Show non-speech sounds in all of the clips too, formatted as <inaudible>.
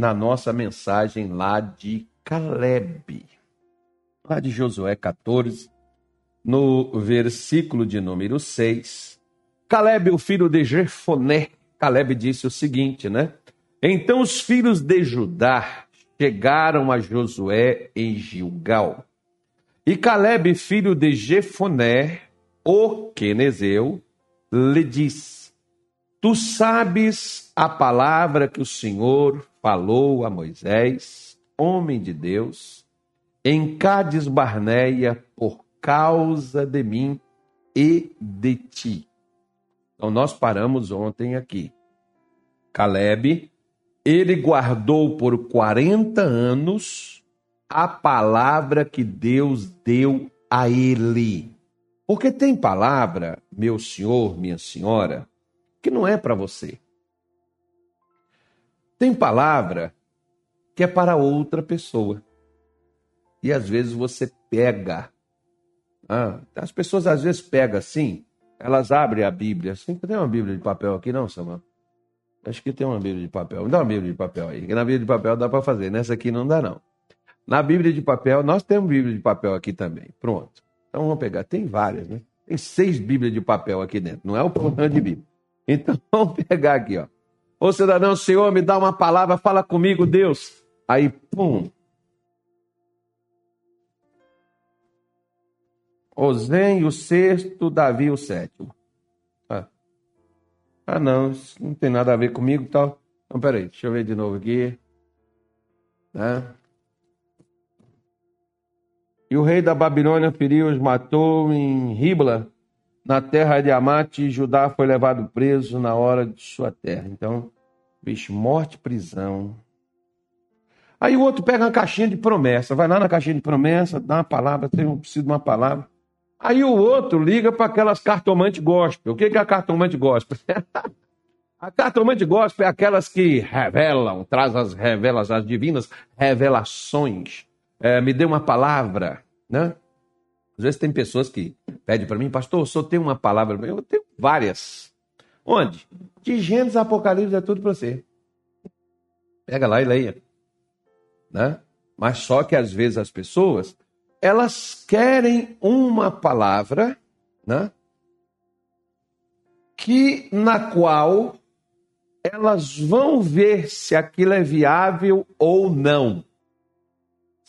na nossa mensagem lá de Caleb, lá de Josué 14, no versículo de número 6. Caleb, o filho de Jefoné, Caleb disse o seguinte, né? Então os filhos de Judá chegaram a Josué em Gilgal. E Caleb, filho de Jefoné, o Quenezeu, lhe disse: Tu sabes a palavra que o Senhor falou a Moisés, homem de Deus, em Cádiz Barneia, por causa de mim e de ti. Então nós paramos ontem aqui. Caleb, ele guardou por 40 anos a palavra que Deus deu a ele. Porque tem palavra, meu senhor, minha senhora, que não é para você. Tem palavra que é para outra pessoa. E às vezes você pega. Ah, as pessoas às vezes pegam assim, elas abrem a Bíblia. Assim, tem uma Bíblia de papel aqui, não, Samuel? Acho que tem uma Bíblia de papel. Me dá uma Bíblia de papel aí. Que na Bíblia de papel dá para fazer. Nessa aqui não dá, não. Na Bíblia de papel, nós temos Bíblia de papel aqui também. Pronto. Então vamos pegar. Tem várias, né? Tem seis Bíblias de papel aqui dentro. Não é o programa de Bíblia. Então <laughs> vamos pegar aqui, ó. Ô cidadão, Senhor, me dá uma palavra, fala comigo, Deus. Aí, pum. Osem o sexto, Davi o sétimo. Ah, ah não, isso não tem nada a ver comigo tal. Então, peraí, deixa eu ver de novo aqui. Né? E o rei da Babilônia feriu os matou em Ribla, na terra de Amate, Judá foi levado preso na hora de sua terra. Então, bicho, morte, prisão. Aí o outro pega uma caixinha de promessa, vai lá na caixinha de promessa, dá uma palavra, tem um preciso de uma palavra. Aí o outro liga para aquelas cartomantes gospel. O que é a cartomante gospel? <laughs> a cartomante gospel é aquelas que revelam, traz as revelas, as divinas revelações. É, me dê uma palavra, né? Às vezes tem pessoas que pedem para mim, pastor, só tem uma palavra. Eu tenho várias. Onde? De Gênesis Apocalipse é tudo para você. Pega lá e leia. Né? Mas só que às vezes as pessoas, elas querem uma palavra, né? Que na qual elas vão ver se aquilo é viável ou não.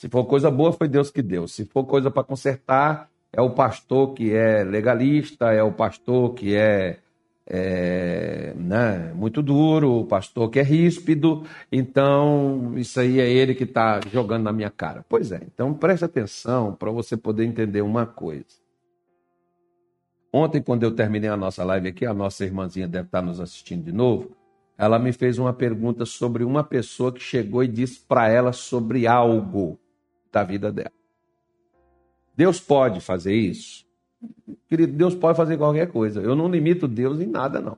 Se for coisa boa, foi Deus que deu. Se for coisa para consertar, é o pastor que é legalista, é o pastor que é, é né, muito duro, o pastor que é ríspido. Então, isso aí é ele que está jogando na minha cara. Pois é, então preste atenção para você poder entender uma coisa. Ontem, quando eu terminei a nossa live aqui, a nossa irmãzinha deve estar nos assistindo de novo. Ela me fez uma pergunta sobre uma pessoa que chegou e disse para ela sobre algo da vida dela. Deus pode fazer isso? Querido, Deus pode fazer qualquer coisa. Eu não limito Deus em nada, não.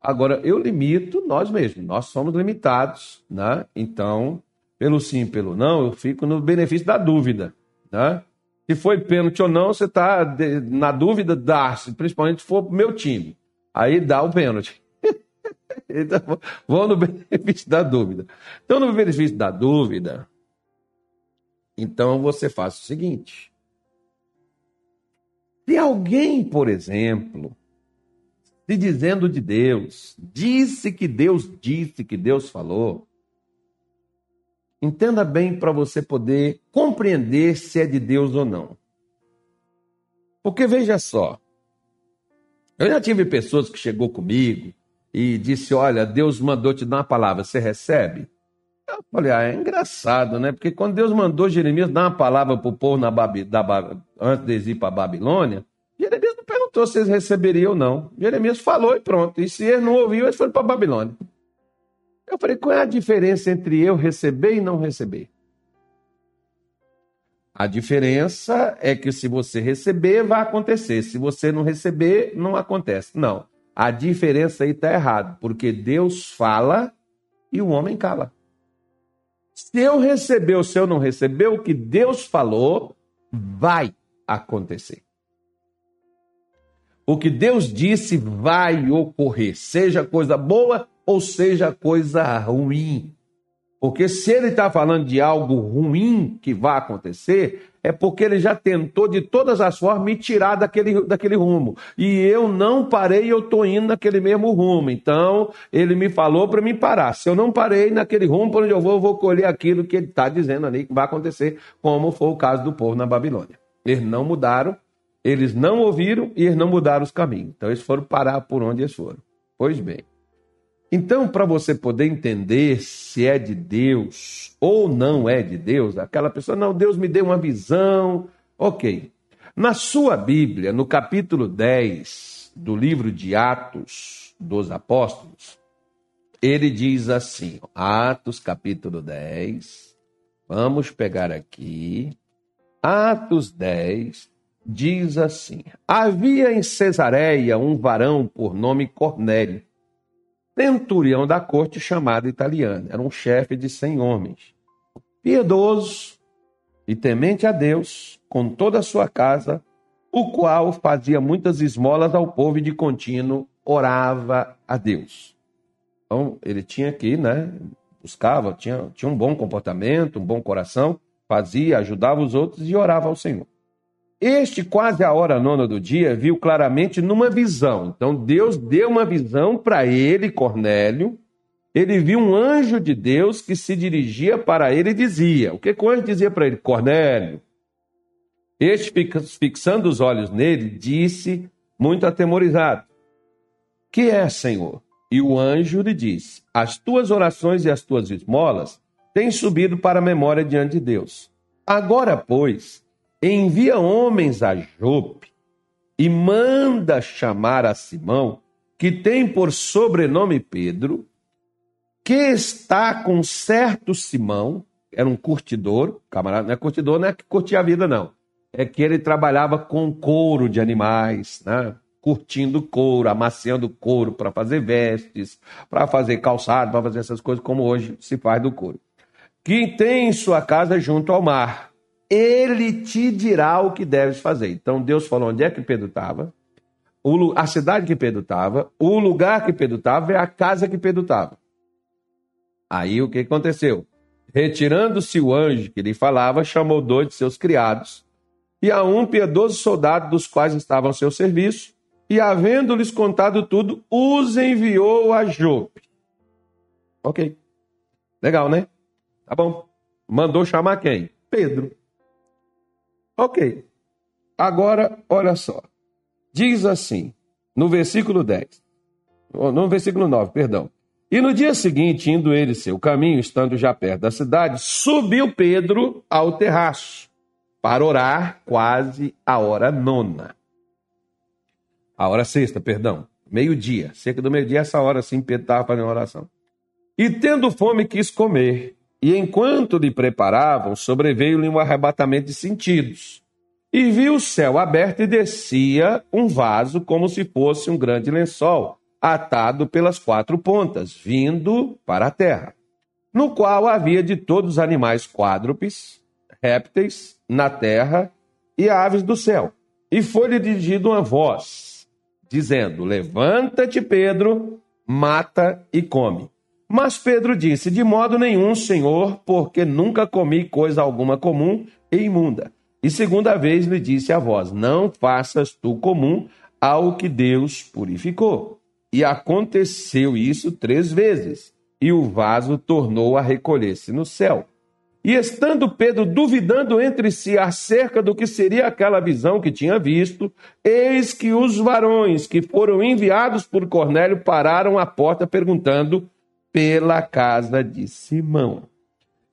Agora, eu limito nós mesmos. Nós somos limitados, né? Então, pelo sim, pelo não, eu fico no benefício da dúvida, né? Se foi pênalti ou não, você está na dúvida, dá, principalmente se for meu time. Aí dá o pênalti. <laughs> então, vou no benefício da dúvida. Então, no benefício da dúvida, então você faz o seguinte: se alguém, por exemplo, se dizendo de Deus, disse que Deus disse que Deus falou, entenda bem para você poder compreender se é de Deus ou não. Porque veja só, eu já tive pessoas que chegou comigo e disse: "Olha, Deus mandou te dar uma palavra, você recebe?" Eu falei, ah, é engraçado, né? Porque quando Deus mandou Jeremias dar uma palavra para o povo na Babi, da, antes ir para a Babilônia, Jeremias não perguntou se eles receberiam ou não. Jeremias falou e pronto. E se eles não ouviram, eles foram para a Babilônia. Eu falei, qual é a diferença entre eu receber e não receber? A diferença é que se você receber, vai acontecer. Se você não receber, não acontece. Não. A diferença aí está errada, porque Deus fala e o homem cala. Se eu receber ou se eu não receber, o que Deus falou vai acontecer. O que Deus disse vai ocorrer, seja coisa boa ou seja coisa ruim. Porque se ele está falando de algo ruim que vai acontecer, é porque ele já tentou de todas as formas me tirar daquele, daquele rumo. E eu não parei, eu estou indo naquele mesmo rumo. Então, ele me falou para me parar. Se eu não parei naquele rumo para onde eu vou, eu vou colher aquilo que ele está dizendo ali que vai acontecer, como foi o caso do povo na Babilônia. Eles não mudaram, eles não ouviram e eles não mudaram os caminhos. Então, eles foram parar por onde eles foram. Pois bem. Então, para você poder entender se é de Deus ou não é de Deus, aquela pessoa, não, Deus me deu uma visão. Ok. Na sua Bíblia, no capítulo 10 do livro de Atos dos Apóstolos, ele diz assim, Atos capítulo 10, vamos pegar aqui, Atos 10, diz assim: Havia em Cesareia um varão por nome Cornélio centurião da corte chamado italiana. Era um chefe de cem homens. Piedoso e temente a Deus, com toda a sua casa, o qual fazia muitas esmolas ao povo e de contínuo orava a Deus. Então, ele tinha que, né, buscava, tinha, tinha um bom comportamento, um bom coração, fazia, ajudava os outros e orava ao Senhor. Este, quase a hora nona do dia, viu claramente numa visão. Então, Deus deu uma visão para ele, Cornélio. Ele viu um anjo de Deus que se dirigia para ele e dizia: O que, que o anjo dizia para ele? Cornélio. Este, fixando os olhos nele, disse, muito atemorizado: Que é, Senhor? E o anjo lhe disse: As tuas orações e as tuas esmolas têm subido para a memória diante de Deus. Agora, pois, envia homens a Jope e manda chamar a Simão, que tem por sobrenome Pedro, que está com certo Simão, era um curtidor, camarada, não é curtidor, não é que curtia a vida, não. É que ele trabalhava com couro de animais, né? curtindo couro, amaciando couro para fazer vestes, para fazer calçado, para fazer essas coisas como hoje se faz do couro. Que tem sua casa junto ao mar ele te dirá o que deves fazer. Então Deus falou onde é que Pedro estava, a cidade que Pedro estava, o lugar que Pedro estava e a casa que Pedro estava. Aí o que aconteceu? Retirando-se o anjo que lhe falava, chamou dois de seus criados e a um piedoso soldado dos quais estavam ao seu serviço, e havendo-lhes contado tudo, os enviou a Jope. Ok. Legal, né? Tá bom. Mandou chamar quem? Pedro. Ok. Agora, olha só. Diz assim, no versículo 10, no versículo 9, perdão. E no dia seguinte, indo ele seu caminho, estando já perto da cidade, subiu Pedro ao terraço para orar quase a hora nona. A hora sexta, perdão. Meio-dia. Cerca do meio-dia, essa hora sim, Pedro estava fazendo oração. E tendo fome, quis comer. E enquanto lhe preparavam, sobreveio-lhe um arrebatamento de sentidos. E viu o céu aberto e descia um vaso como se fosse um grande lençol, atado pelas quatro pontas, vindo para a terra, no qual havia de todos os animais quádrupes, répteis na terra e aves do céu. E foi-lhe dirigida uma voz, dizendo: Levanta-te, Pedro, mata e come. Mas Pedro disse: De modo nenhum, Senhor, porque nunca comi coisa alguma comum e imunda. E segunda vez lhe disse a voz: Não faças tu comum ao que Deus purificou. E aconteceu isso três vezes, e o vaso tornou a recolher-se no céu. E estando Pedro duvidando entre si acerca do que seria aquela visão que tinha visto, eis que os varões que foram enviados por Cornélio pararam à porta perguntando: pela casa de Simão.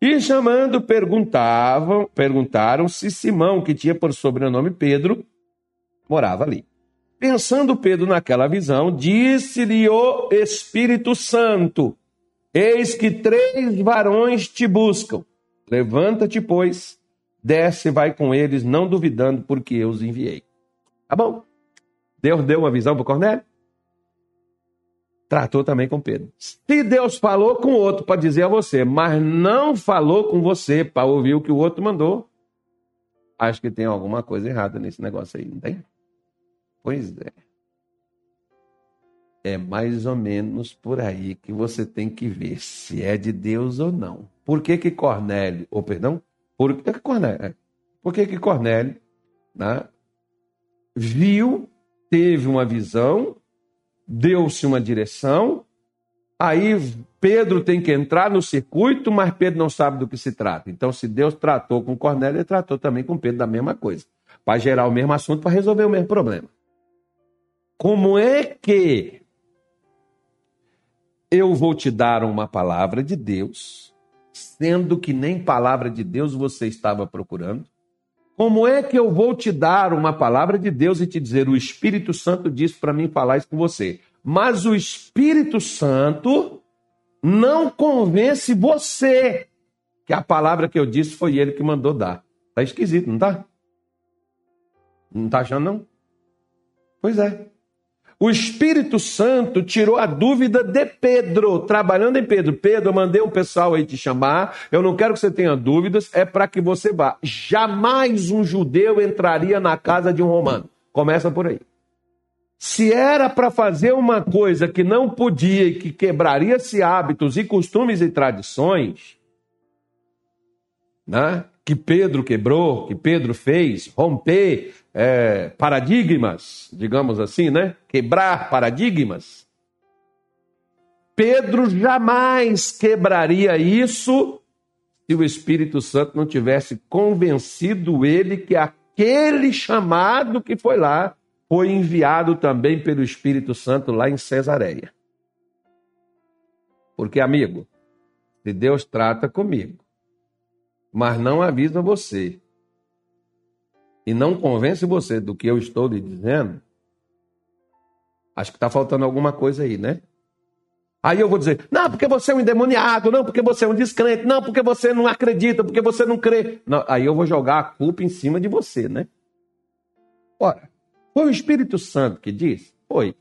E chamando, perguntavam, perguntaram se Simão, que tinha por sobrenome Pedro, morava ali. Pensando Pedro naquela visão, disse-lhe o Espírito Santo: Eis que três varões te buscam. Levanta-te, pois, desce e vai com eles, não duvidando, porque eu os enviei. Tá bom? Deus deu uma visão para Cornélio? Tratou também com Pedro. Se Deus falou com o outro para dizer a você, mas não falou com você para ouvir o que o outro mandou, acho que tem alguma coisa errada nesse negócio aí, não tem? Pois é. É mais ou menos por aí que você tem que ver se é de Deus ou não. por que que Cornélio, ou perdão, por que que Cornélio, é, por que que Cornélio, né, viu, teve uma visão, deu-se uma direção, aí Pedro tem que entrar no circuito, mas Pedro não sabe do que se trata. Então, se Deus tratou com Cornélio, ele tratou também com Pedro da mesma coisa, para gerar o mesmo assunto, para resolver o mesmo problema. Como é que eu vou te dar uma palavra de Deus, sendo que nem palavra de Deus você estava procurando? Como é que eu vou te dar uma palavra de Deus e te dizer o Espírito Santo disse para mim falar isso com você? Mas o Espírito Santo não convence você que a palavra que eu disse foi ele que mandou dar. Tá esquisito, não tá? Não tá achando não? Pois é. O Espírito Santo tirou a dúvida de Pedro, trabalhando em Pedro. Pedro, eu mandei um pessoal aí te chamar, eu não quero que você tenha dúvidas, é para que você vá. Jamais um judeu entraria na casa de um romano. Começa por aí. Se era para fazer uma coisa que não podia e que quebraria-se hábitos e costumes e tradições, né? que Pedro quebrou, que Pedro fez, romper é, paradigmas, digamos assim, né? Quebrar paradigmas. Pedro jamais quebraria isso se o Espírito Santo não tivesse convencido ele que aquele chamado que foi lá foi enviado também pelo Espírito Santo lá em Cesareia. Porque, amigo, se Deus trata comigo, mas não avisa você e não convence você do que eu estou lhe dizendo, acho que está faltando alguma coisa aí, né? Aí eu vou dizer, não, porque você é um endemoniado, não, porque você é um descrente, não, porque você não acredita, porque você não crê. Não, aí eu vou jogar a culpa em cima de você, né? Ora, foi o Espírito Santo que disse? Foi.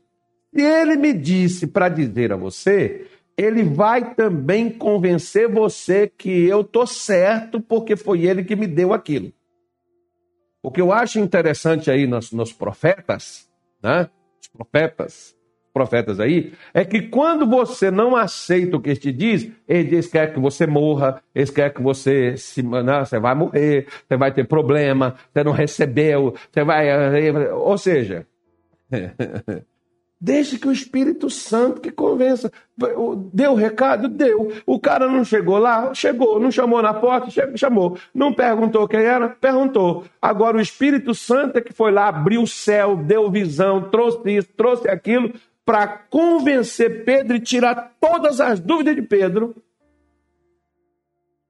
Se ele me disse para dizer a você, ele vai também convencer você que eu tô certo porque foi ele que me deu aquilo. O que eu acho interessante aí nos, nos profetas, né? Os profetas, profetas aí, é que quando você não aceita o que ele te diz, ele diz que você morra, ele quer que você se, não, você vai morrer, você vai ter problema, você não recebeu, você vai, ou seja, <laughs> Deixe que o Espírito Santo que convença. Deu o recado? Deu. O cara não chegou lá? Chegou. Não chamou na porta? Chamou. Não perguntou quem era? Perguntou. Agora o Espírito Santo é que foi lá, abriu o céu, deu visão, trouxe isso, trouxe aquilo, para convencer Pedro e tirar todas as dúvidas de Pedro,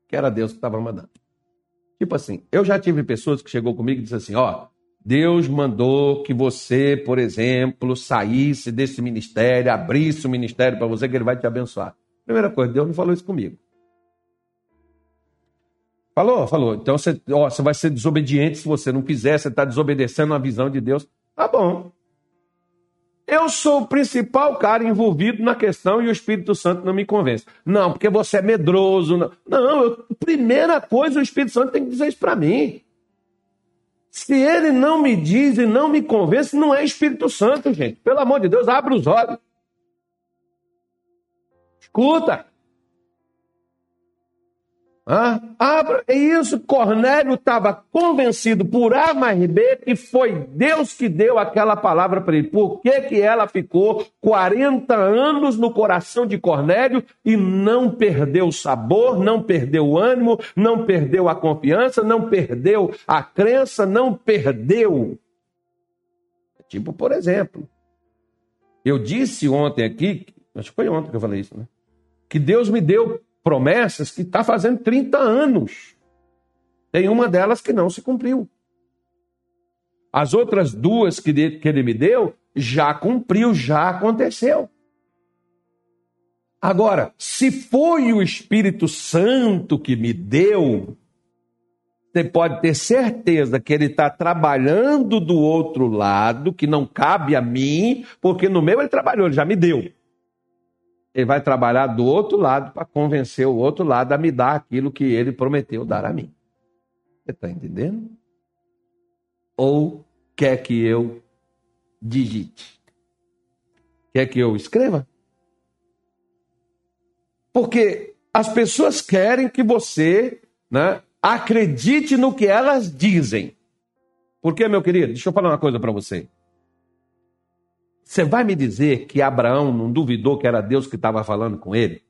que era Deus que estava mandando. Tipo assim, eu já tive pessoas que chegou comigo e disse assim: ó, Deus mandou que você, por exemplo, saísse desse ministério, abrisse o ministério para você, que ele vai te abençoar. Primeira coisa, Deus não falou isso comigo. Falou, falou. Então você, ó, você vai ser desobediente se você não quiser, você está desobedecendo a visão de Deus. Tá bom. Eu sou o principal cara envolvido na questão e o Espírito Santo não me convence. Não, porque você é medroso. Não, não eu, primeira coisa, o Espírito Santo tem que dizer isso para mim. Se ele não me diz e não me convence, não é Espírito Santo, gente. Pelo amor de Deus, abre os olhos. Escuta. Ah, é isso. Cornélio estava convencido por A mais B que foi Deus que deu aquela palavra para ele. Por que, que ela ficou 40 anos no coração de Cornélio e não perdeu o sabor, não perdeu o ânimo, não perdeu a confiança, não perdeu a crença, não perdeu? Tipo, por exemplo, eu disse ontem aqui, acho que foi ontem que eu falei isso, né? Que Deus me deu promessas que está fazendo 30 anos. Tem uma delas que não se cumpriu. As outras duas que ele me deu, já cumpriu, já aconteceu. Agora, se foi o Espírito Santo que me deu, você pode ter certeza que ele está trabalhando do outro lado, que não cabe a mim, porque no meu ele trabalhou, ele já me deu ele vai trabalhar do outro lado para convencer o outro lado a me dar aquilo que ele prometeu dar a mim. Você está entendendo? Ou quer que eu digite? Quer que eu escreva? Porque as pessoas querem que você né, acredite no que elas dizem. Porque, meu querido, deixa eu falar uma coisa para você. Você vai me dizer que Abraão não duvidou que era Deus que estava falando com ele?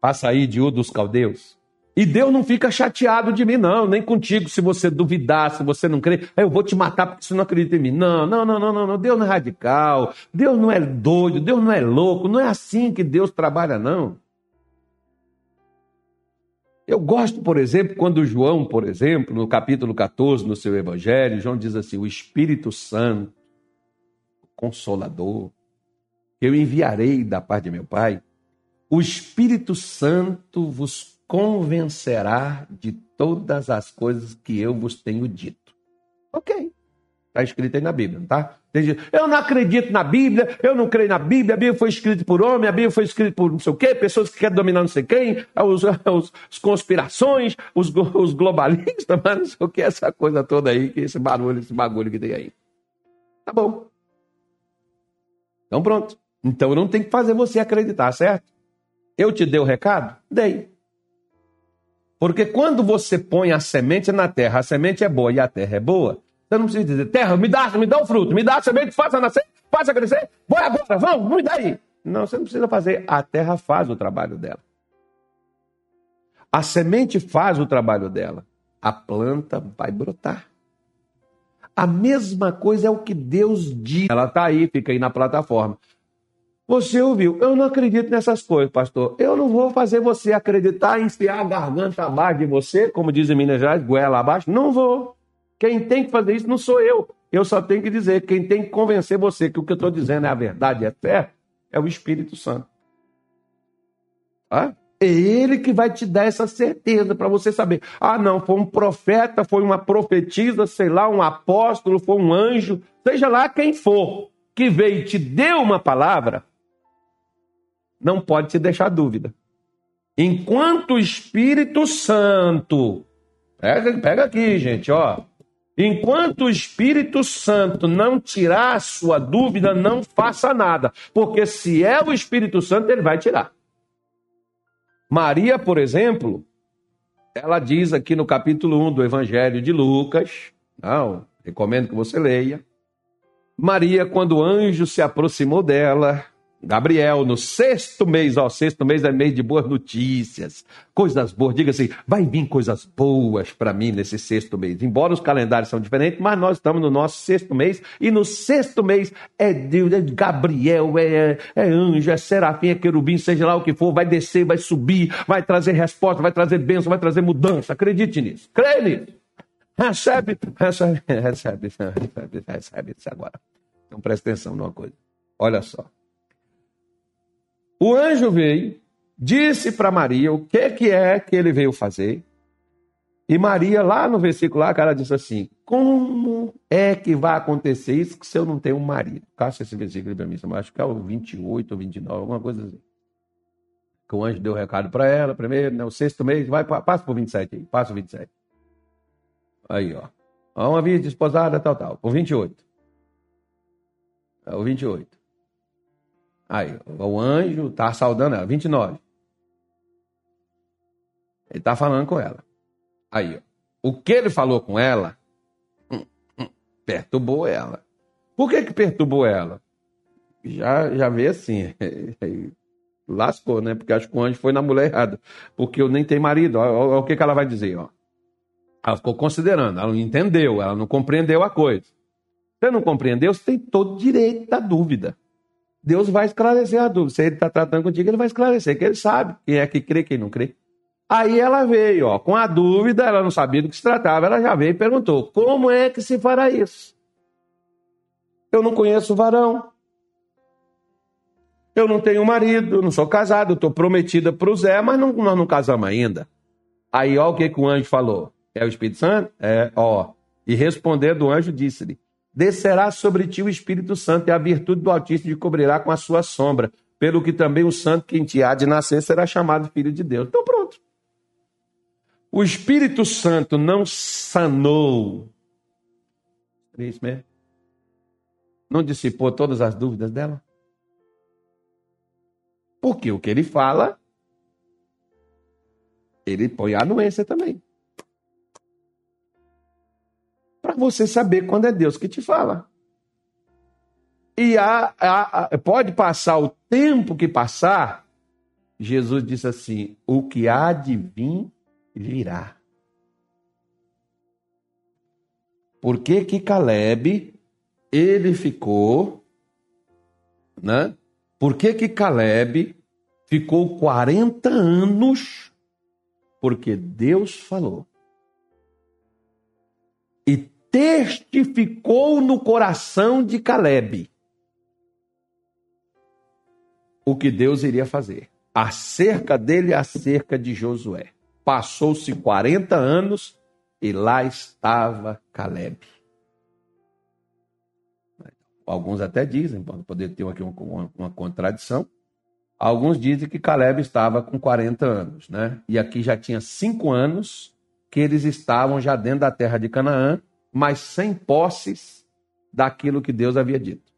Para sair de Ur dos caldeus? E Deus não fica chateado de mim, não, nem contigo, se você duvidar, se você não crer, eu vou te matar porque você não acredita em mim. Não, não, não, não, não, Deus não é radical, Deus não é doido, Deus não é louco, não é assim que Deus trabalha, não. Eu gosto, por exemplo, quando João, por exemplo, no capítulo 14, no seu evangelho, João diz assim: o Espírito Santo, Consolador, eu enviarei da parte de meu Pai, o Espírito Santo vos convencerá de todas as coisas que eu vos tenho dito. Ok. Está escrito aí na Bíblia, tá? Eu não acredito na Bíblia, eu não creio na Bíblia, a Bíblia foi escrita por homem, a Bíblia foi escrita por não sei o quê, pessoas que querem dominar não sei quem, os, <laughs> os, conspirações, os, os globalistas, <laughs> mas não sei o que, essa coisa toda aí, esse barulho, esse bagulho que tem aí. Tá bom. Então pronto. Então não tenho que fazer você acreditar, certo? Eu te dei o recado? Dei. Porque quando você põe a semente na terra, a semente é boa e a terra é boa, você não precisa dizer, terra, me dá, me dá o fruto, me dá a semente, faça nascer, faça crescer, vai agora, vamos, me dá. Não, você não precisa fazer, a terra faz o trabalho dela. A semente faz o trabalho dela, a planta vai brotar. A mesma coisa é o que Deus diz. Ela está aí, fica aí na plataforma. Você ouviu? Eu não acredito nessas coisas, pastor. Eu não vou fazer você acreditar, enfiar a garganta abaixo de você, como dizem em Minas Gerais, goela abaixo. Não vou. Quem tem que fazer isso não sou eu. Eu só tenho que dizer, quem tem que convencer você que o que eu estou dizendo é a verdade, é fé, é o Espírito Santo. Ah? É ele que vai te dar essa certeza para você saber. Ah, não, foi um profeta, foi uma profetisa, sei lá, um apóstolo, foi um anjo, seja lá quem for, que veio e te deu uma palavra, não pode te deixar dúvida. Enquanto o Espírito Santo, pega, pega aqui, gente, ó. Enquanto o Espírito Santo não tirar a sua dúvida, não faça nada. Porque se é o Espírito Santo, ele vai tirar. Maria, por exemplo, ela diz aqui no capítulo 1 do Evangelho de Lucas, não, recomendo que você leia. Maria, quando o anjo se aproximou dela, Gabriel, no sexto mês, ó, sexto mês é mês de boas notícias, coisas boas, diga assim, vai vir coisas boas para mim nesse sexto mês. Embora os calendários são diferentes, mas nós estamos no nosso sexto mês, e no sexto mês é Deus, é Gabriel, é, é anjo, é serafim, é querubim, seja lá o que for, vai descer, vai subir, vai trazer resposta, vai trazer bênção, vai trazer mudança. Acredite nisso, creia nisso. Recebe, recebe, <laughs> recebe, recebe, recebe isso agora. Então presta atenção numa coisa. Olha só. O anjo veio, disse para Maria o que, que é que ele veio fazer. E Maria, lá no versículo lá, ela disse assim: Como é que vai acontecer isso se eu não tenho um marido? Caça esse versículo para mim, acho que é o 28 ou 29, alguma coisa assim. Que o anjo deu o recado para ela, primeiro, né, o sexto mês, vai, passa por 27 aí, passa o 27. Aí, ó. Uma vida desposada, tal, tal, por 28. É o 28. Aí, o anjo está saudando ela, 29. Ele está falando com ela. Aí, ó, o que ele falou com ela hum, hum, perturbou ela. Por que, que perturbou ela? Já, já vê assim, <laughs> lascou, né? Porque acho que o anjo foi na mulher errada. Porque eu nem tenho marido. Olha o que, que ela vai dizer, ó. Ela ficou considerando, ela não entendeu, ela não compreendeu a coisa. Você não compreendeu, você tem todo direito da dúvida. Deus vai esclarecer a dúvida. Se ele está tratando contigo, ele vai esclarecer, que ele sabe quem é que crê, quem não crê. Aí ela veio, ó, com a dúvida, ela não sabia do que se tratava, ela já veio e perguntou: como é que se fará isso? Eu não conheço o varão. Eu não tenho marido, não sou casado, estou prometida para o Zé, mas não, nós não casamos ainda. Aí, ó, o que, que o anjo falou? É o Espírito Santo? É, ó. E respondendo o anjo, disse-lhe: descerá sobre ti o Espírito Santo e a virtude do Altíssimo te cobrirá com a sua sombra, pelo que também o santo que em ti há de nascer será chamado filho de Deus. Então pronto. O Espírito Santo não sanou. É isso mesmo? Não dissipou todas as dúvidas dela? Porque o que ele fala Ele põe a anuência também. Você saber quando é Deus que te fala. E a, a, pode passar o tempo que passar, Jesus disse assim: o que há de vir, virá. Por que que Caleb, ele ficou, né? Por que que Caleb ficou 40 anos? Porque Deus falou. Testificou no coração de Caleb o que Deus iria fazer. Acerca dele, acerca de Josué. Passou-se 40 anos e lá estava Caleb. Alguns até dizem, pode poder ter aqui uma, uma contradição. Alguns dizem que Caleb estava com 40 anos, né? E aqui já tinha cinco anos que eles estavam já dentro da terra de Canaã, mas sem posses daquilo que Deus havia dito.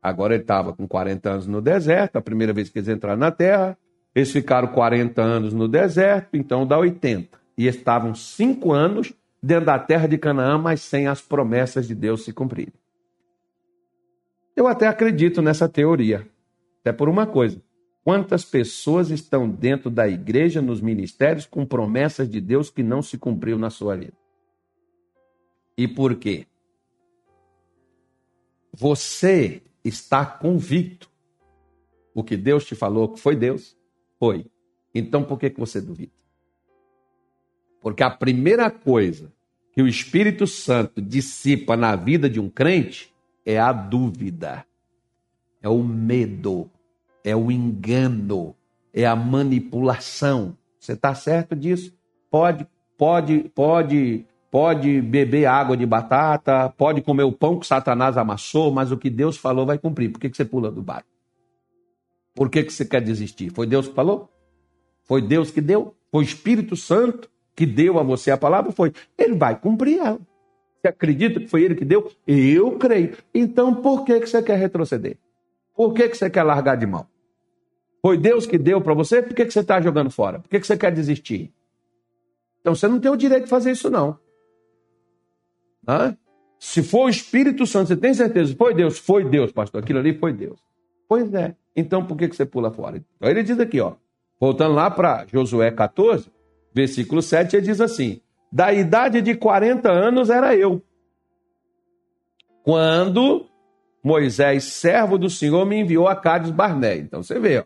Agora ele estava com 40 anos no deserto, a primeira vez que eles entraram na terra. Eles ficaram 40 anos no deserto, então dá 80. E estavam cinco anos dentro da terra de Canaã, mas sem as promessas de Deus se cumprirem. Eu até acredito nessa teoria, até por uma coisa. Quantas pessoas estão dentro da igreja, nos ministérios, com promessas de Deus que não se cumpriu na sua vida? E por quê? Você está convicto. O que Deus te falou que foi Deus, foi. Então por que, que você duvida? Porque a primeira coisa que o Espírito Santo dissipa na vida de um crente é a dúvida, é o medo, é o engano, é a manipulação. Você está certo disso? Pode, pode, pode pode beber água de batata, pode comer o pão que Satanás amassou, mas o que Deus falou vai cumprir. Por que, que você pula do barco? Por que, que você quer desistir? Foi Deus que falou? Foi Deus que deu? Foi o Espírito Santo que deu a você a palavra? Foi. Ele vai cumprir ela. Você acredita que foi ele que deu? Eu creio. Então por que, que você quer retroceder? Por que, que você quer largar de mão? Foi Deus que deu para você? Por que, que você está jogando fora? Por que, que você quer desistir? Então você não tem o direito de fazer isso, não. Se for o Espírito Santo, você tem certeza? Foi Deus? Foi Deus, pastor. Aquilo ali foi Deus. Pois é. Então por que, que você pula fora? Então ele diz aqui, ó. Voltando lá para Josué 14, versículo 7, ele diz assim: Da idade de 40 anos era eu. Quando Moisés, servo do Senhor, me enviou a Cádiz Barné. Então você vê, ó.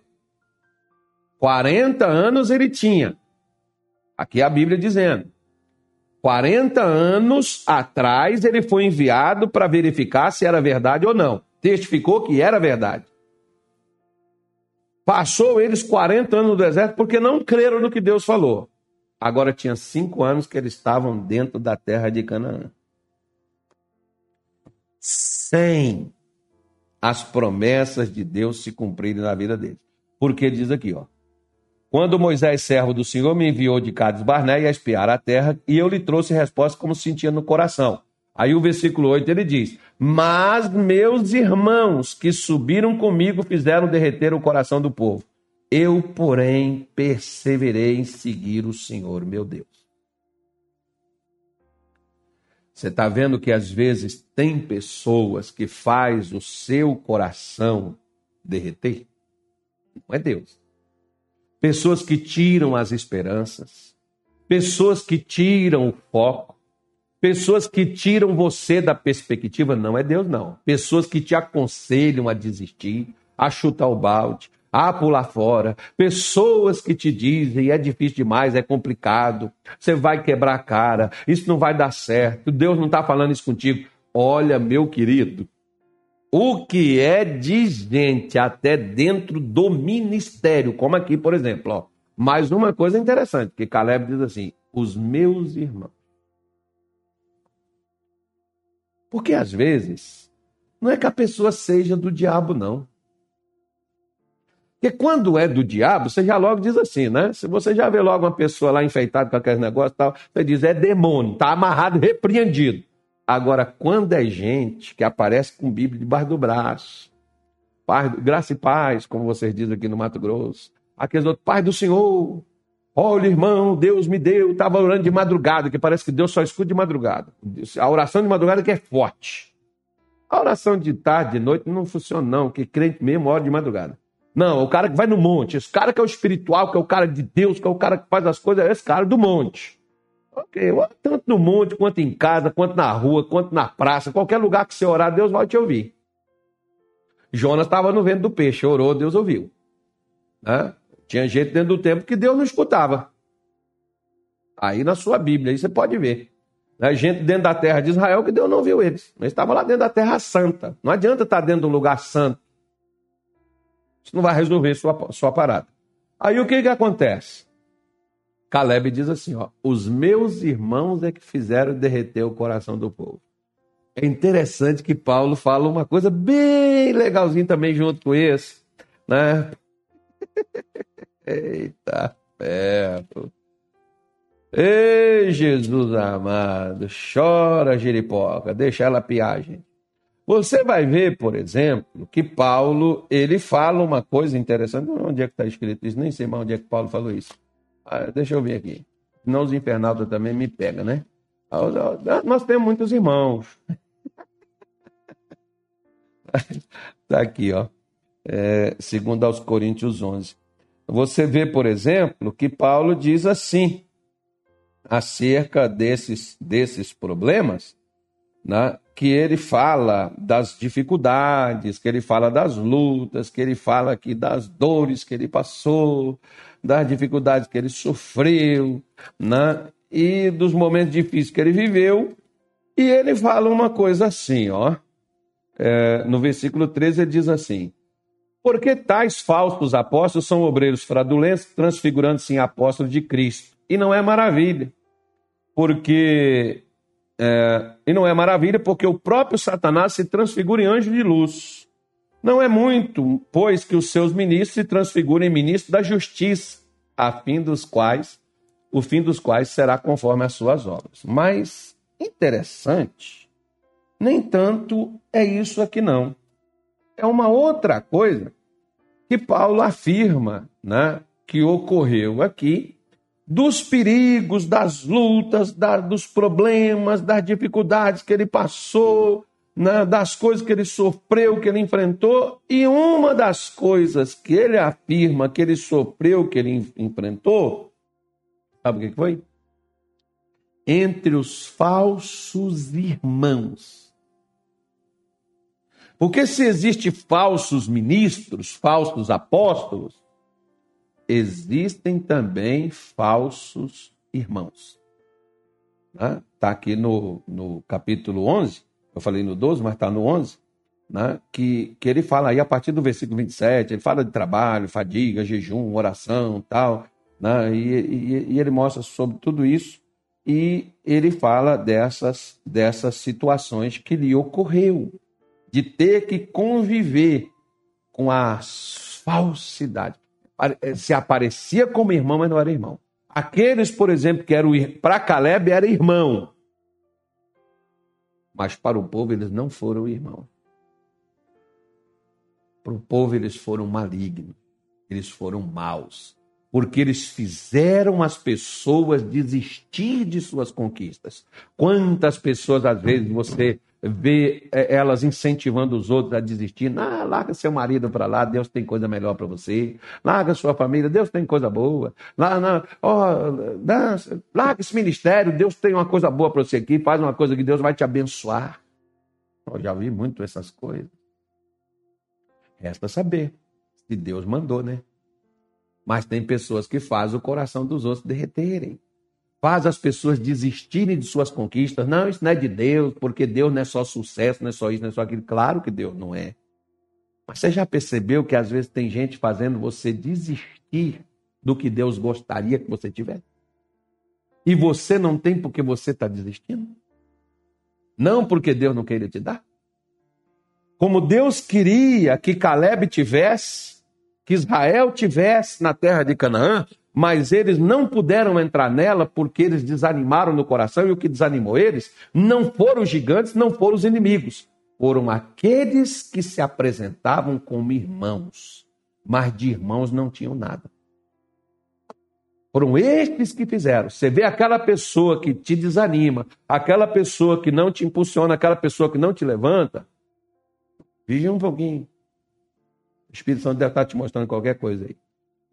40 anos ele tinha. Aqui a Bíblia dizendo. 40 anos atrás ele foi enviado para verificar se era verdade ou não. Testificou que era verdade. Passou eles 40 anos no deserto porque não creram no que Deus falou. Agora tinha cinco anos que eles estavam dentro da terra de Canaã. Sem as promessas de Deus se cumprirem na vida deles. Porque diz aqui, ó. Quando Moisés, servo do Senhor, me enviou de Cádiz Barné a espiar a terra, e eu lhe trouxe resposta como sentia no coração. Aí o versículo 8 ele diz: Mas meus irmãos que subiram comigo fizeram derreter o coração do povo. Eu, porém, perseverei em seguir o Senhor, meu Deus. Você está vendo que às vezes tem pessoas que faz o seu coração derreter? Não é Deus pessoas que tiram as esperanças, pessoas que tiram o foco, pessoas que tiram você da perspectiva, não é Deus, não. Pessoas que te aconselham a desistir, a chutar o balde, a pular fora. Pessoas que te dizem é difícil demais, é complicado, você vai quebrar a cara, isso não vai dar certo, Deus não está falando isso contigo. Olha, meu querido, o que é de gente até dentro do ministério, como aqui, por exemplo. Ó. Mais uma coisa interessante, que Caleb diz assim: os meus irmãos. Porque às vezes, não é que a pessoa seja do diabo, não. Porque quando é do diabo, você já logo diz assim, né? Se você já vê logo uma pessoa lá enfeitada com aqueles negócios e tal, você diz, é demônio, está amarrado, repreendido. Agora, quando é gente que aparece com Bíblia debaixo do braço, paz, graça e paz, como vocês dizem aqui no Mato Grosso, aqueles outros, paz do Senhor, Olha, irmão, Deus me deu, estava orando de madrugada, que parece que Deus só escuta de madrugada. A oração de madrugada que é forte. A oração de tarde, de noite, não funciona, não, que crente mesmo ora de madrugada. Não, o cara que vai no monte, esse cara que é o espiritual, que é o cara de Deus, que é o cara que faz as coisas, é esse cara do monte. Ok, tanto no monte, quanto em casa, quanto na rua, quanto na praça, qualquer lugar que você orar, Deus vai te ouvir. Jonas estava no vento do peixe, orou, Deus ouviu. Né? Tinha gente dentro do templo que Deus não escutava. Aí na sua Bíblia, aí você pode ver. Né? Gente dentro da terra de Israel que Deus não viu eles. Mas estava lá dentro da terra santa. Não adianta estar dentro de um lugar santo. Isso não vai resolver sua, sua parada. Aí o que, que acontece? Caleb diz assim: ó, os meus irmãos é que fizeram derreter o coração do povo. É interessante que Paulo fala uma coisa bem legalzinha também junto com esse, né? <laughs> Eita ferro. Ei, Jesus amado, chora, Jeripoca, deixa ela piar, gente. Você vai ver, por exemplo, que Paulo, ele fala uma coisa interessante. Onde é que está escrito isso? Nem sei mais onde é que Paulo falou isso. Ah, deixa eu ver aqui. Senão os infernautas também me pegam, né? Ah, ah, nós temos muitos irmãos. Está <laughs> aqui, ó. É, segundo aos Coríntios 11. Você vê, por exemplo, que Paulo diz assim acerca desses, desses problemas, né? que ele fala das dificuldades, que ele fala das lutas, que ele fala aqui das dores que ele passou, das dificuldades que ele sofreu, né? e dos momentos difíceis que ele viveu. E ele fala uma coisa assim, ó. É, no versículo 13 ele diz assim: Porque tais falsos apóstolos são obreiros fraudulentos, transfigurando-se em apóstolos de Cristo. E não é maravilha, porque. É, e não é maravilha, porque o próprio Satanás se transfigura em anjo de luz. Não é muito, pois, que os seus ministros se transfigurem em ministros da justiça, a fim dos quais, o fim dos quais será conforme as suas obras. Mas interessante, nem tanto é isso aqui não. É uma outra coisa que Paulo afirma, né, que ocorreu aqui dos perigos, das lutas, da, dos problemas, das dificuldades que ele passou, né, das coisas que ele sofreu, que ele enfrentou, e uma das coisas que ele afirma que ele sofreu, que ele enfrentou, sabe o que foi? Entre os falsos irmãos. Porque se existem falsos ministros, falsos apóstolos, existem também falsos irmãos. Está né? aqui no, no capítulo 11, eu falei no 12, mas está no 11, né? que, que ele fala aí a partir do versículo 27, ele fala de trabalho, fadiga, jejum, oração tal, né? e, e, e ele mostra sobre tudo isso, e ele fala dessas, dessas situações que lhe ocorreu, de ter que conviver com a falsidade. Eh, se aparecia como irmão, mas não era irmão. Aqueles, por exemplo, que eram para Caleb era irmão, mas para o povo eles não foram irmãos. Para o povo eles foram malignos, eles foram maus, porque eles fizeram as pessoas desistir de suas conquistas. Quantas pessoas às vezes você ver é, elas incentivando os outros a desistir. Ah, larga seu marido para lá, Deus tem coisa melhor para você. Larga sua família, Deus tem coisa boa. Lá, não, oh, dança, larga esse ministério, Deus tem uma coisa boa para você aqui, faz uma coisa que Deus vai te abençoar. Eu já vi muito essas coisas. Resta saber se Deus mandou, né? Mas tem pessoas que fazem o coração dos outros derreterem faz as pessoas desistirem de suas conquistas. Não, isso não é de Deus, porque Deus não é só sucesso, não é só isso, não é só aquilo. Claro que Deus não é. Mas você já percebeu que às vezes tem gente fazendo você desistir do que Deus gostaria que você tivesse? E você não tem porque você está desistindo? Não porque Deus não queria te dar? Como Deus queria que Caleb tivesse, que Israel tivesse na terra de Canaã, mas eles não puderam entrar nela porque eles desanimaram no coração, e o que desanimou eles não foram os gigantes, não foram os inimigos, foram aqueles que se apresentavam como irmãos, mas de irmãos não tinham nada. Foram estes que fizeram. Você vê aquela pessoa que te desanima, aquela pessoa que não te impulsiona, aquela pessoa que não te levanta. Vigia um pouquinho. O Espírito Santo deve estar te mostrando qualquer coisa aí.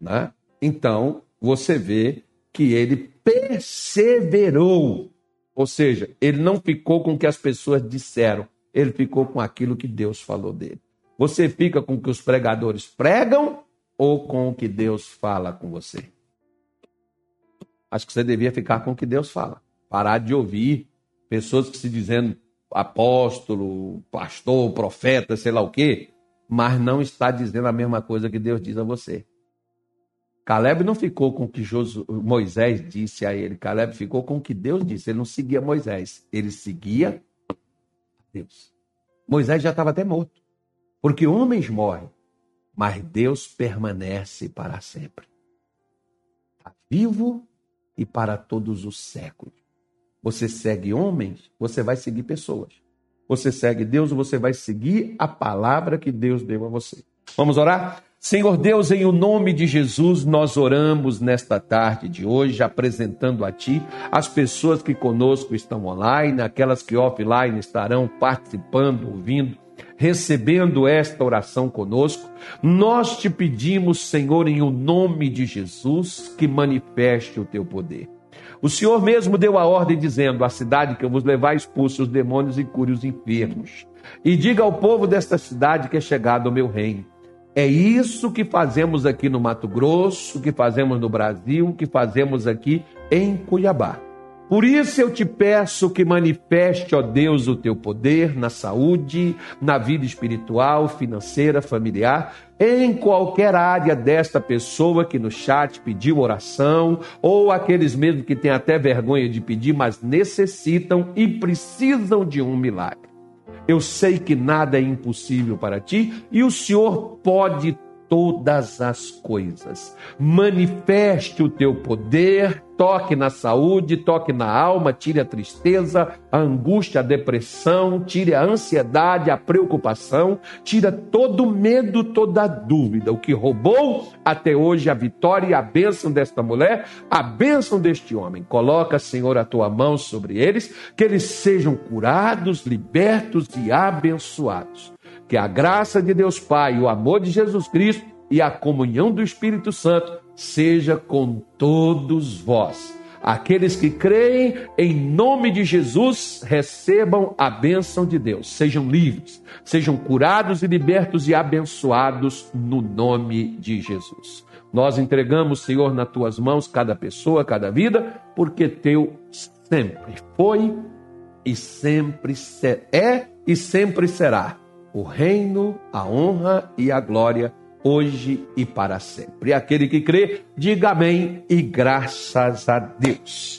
Né? Então, você vê que ele perseverou. Ou seja, ele não ficou com o que as pessoas disseram, ele ficou com aquilo que Deus falou dele. Você fica com o que os pregadores pregam ou com o que Deus fala com você? Acho que você devia ficar com o que Deus fala. Parar de ouvir pessoas que se dizendo apóstolo, pastor, profeta, sei lá o quê, mas não está dizendo a mesma coisa que Deus diz a você. Caleb não ficou com o que Moisés disse a ele. Caleb ficou com o que Deus disse. Ele não seguia Moisés, ele seguia Deus. Moisés já estava até morto. Porque homens morrem, mas Deus permanece para sempre. Está vivo e para todos os séculos. Você segue homens, você vai seguir pessoas. Você segue Deus, você vai seguir a palavra que Deus deu a você. Vamos orar? Senhor Deus, em o nome de Jesus, nós oramos nesta tarde de hoje, apresentando a Ti as pessoas que conosco estão online, aquelas que offline estarão participando, ouvindo, recebendo esta oração conosco. Nós te pedimos, Senhor, em o nome de Jesus, que manifeste o Teu poder. O Senhor mesmo deu a ordem dizendo: A cidade que eu vos levar expulse os demônios e cure os enfermos. E diga ao povo desta cidade que é chegado o meu reino. É isso que fazemos aqui no Mato Grosso, que fazemos no Brasil, que fazemos aqui em Cuiabá. Por isso eu te peço que manifeste, ó Deus, o teu poder na saúde, na vida espiritual, financeira, familiar, em qualquer área desta pessoa que no chat pediu oração, ou aqueles mesmo que têm até vergonha de pedir, mas necessitam e precisam de um milagre. Eu sei que nada é impossível para ti e o Senhor pode todas as coisas. Manifeste o teu poder, toque na saúde, toque na alma, tire a tristeza, a angústia, a depressão, tire a ansiedade, a preocupação, tira todo medo, toda dúvida. O que roubou até hoje a vitória e a bênção desta mulher, a bênção deste homem. Coloca, Senhor, a tua mão sobre eles, que eles sejam curados, libertos e abençoados. Que a graça de Deus Pai, o amor de Jesus Cristo e a comunhão do Espírito Santo seja com todos vós. Aqueles que creem em nome de Jesus recebam a bênção de Deus. Sejam livres, sejam curados e libertos e abençoados no nome de Jesus. Nós entregamos, Senhor, nas tuas mãos cada pessoa, cada vida, porque teu sempre foi e sempre é e sempre será o reino, a honra e a glória, hoje e para sempre. E aquele que crê, diga amém e graças a Deus.